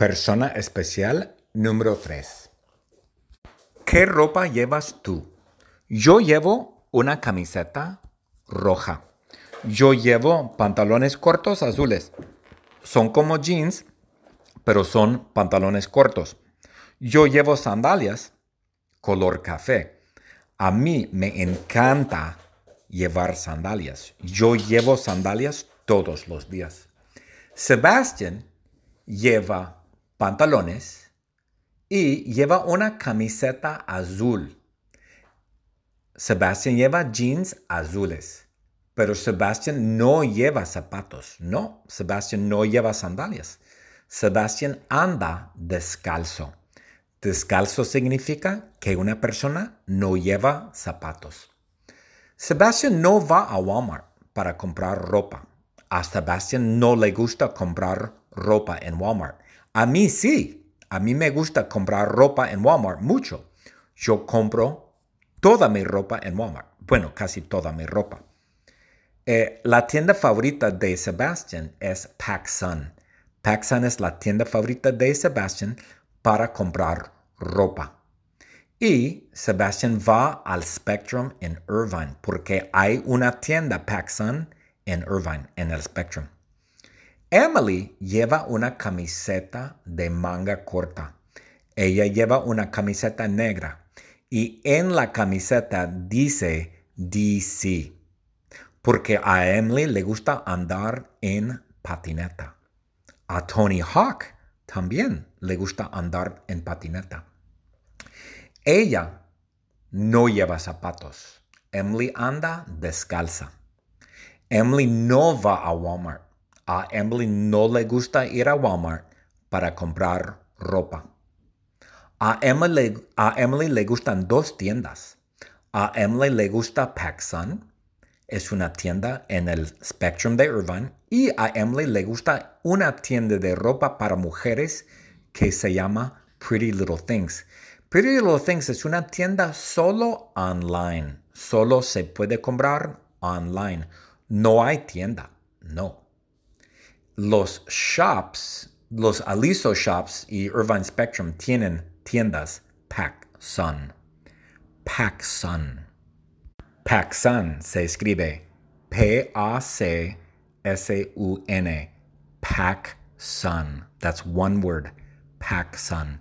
Persona especial número 3. ¿Qué ropa llevas tú? Yo llevo una camiseta roja. Yo llevo pantalones cortos azules. Son como jeans, pero son pantalones cortos. Yo llevo sandalias color café. A mí me encanta llevar sandalias. Yo llevo sandalias todos los días. Sebastian lleva pantalones y lleva una camiseta azul. Sebastián lleva jeans azules, pero Sebastián no lleva zapatos. No, Sebastián no lleva sandalias. Sebastián anda descalzo. Descalzo significa que una persona no lleva zapatos. Sebastián no va a Walmart para comprar ropa. A Sebastián no le gusta comprar ropa en Walmart. A mí sí, a mí me gusta comprar ropa en Walmart mucho. Yo compro toda mi ropa en Walmart. Bueno, casi toda mi ropa. Eh, la tienda favorita de Sebastian es PacSun. PacSun es la tienda favorita de Sebastian para comprar ropa. Y Sebastian va al Spectrum en Irvine porque hay una tienda PacSun en Irvine, en el Spectrum. Emily lleva una camiseta de manga corta. Ella lleva una camiseta negra y en la camiseta dice DC, porque a Emily le gusta andar en patineta. A Tony Hawk también le gusta andar en patineta. Ella no lleva zapatos. Emily anda descalza. Emily no va a Walmart a Emily no le gusta ir a Walmart para comprar ropa. A Emily, le gustan dos tiendas. A Emily le gusta PacSun, es una tienda en el Spectrum de Irvine, y a Emily le gusta una tienda de ropa para mujeres que se llama Pretty Little Things. Pretty Little Things es una tienda solo online, solo se puede comprar online. No hay tienda, no los shops, los Aliso Shops y Irvine Spectrum tienen tiendas PacSun. PacSun. PacSun se escribe P-A-C-S-U-N. PacSun. That's one word. PacSun.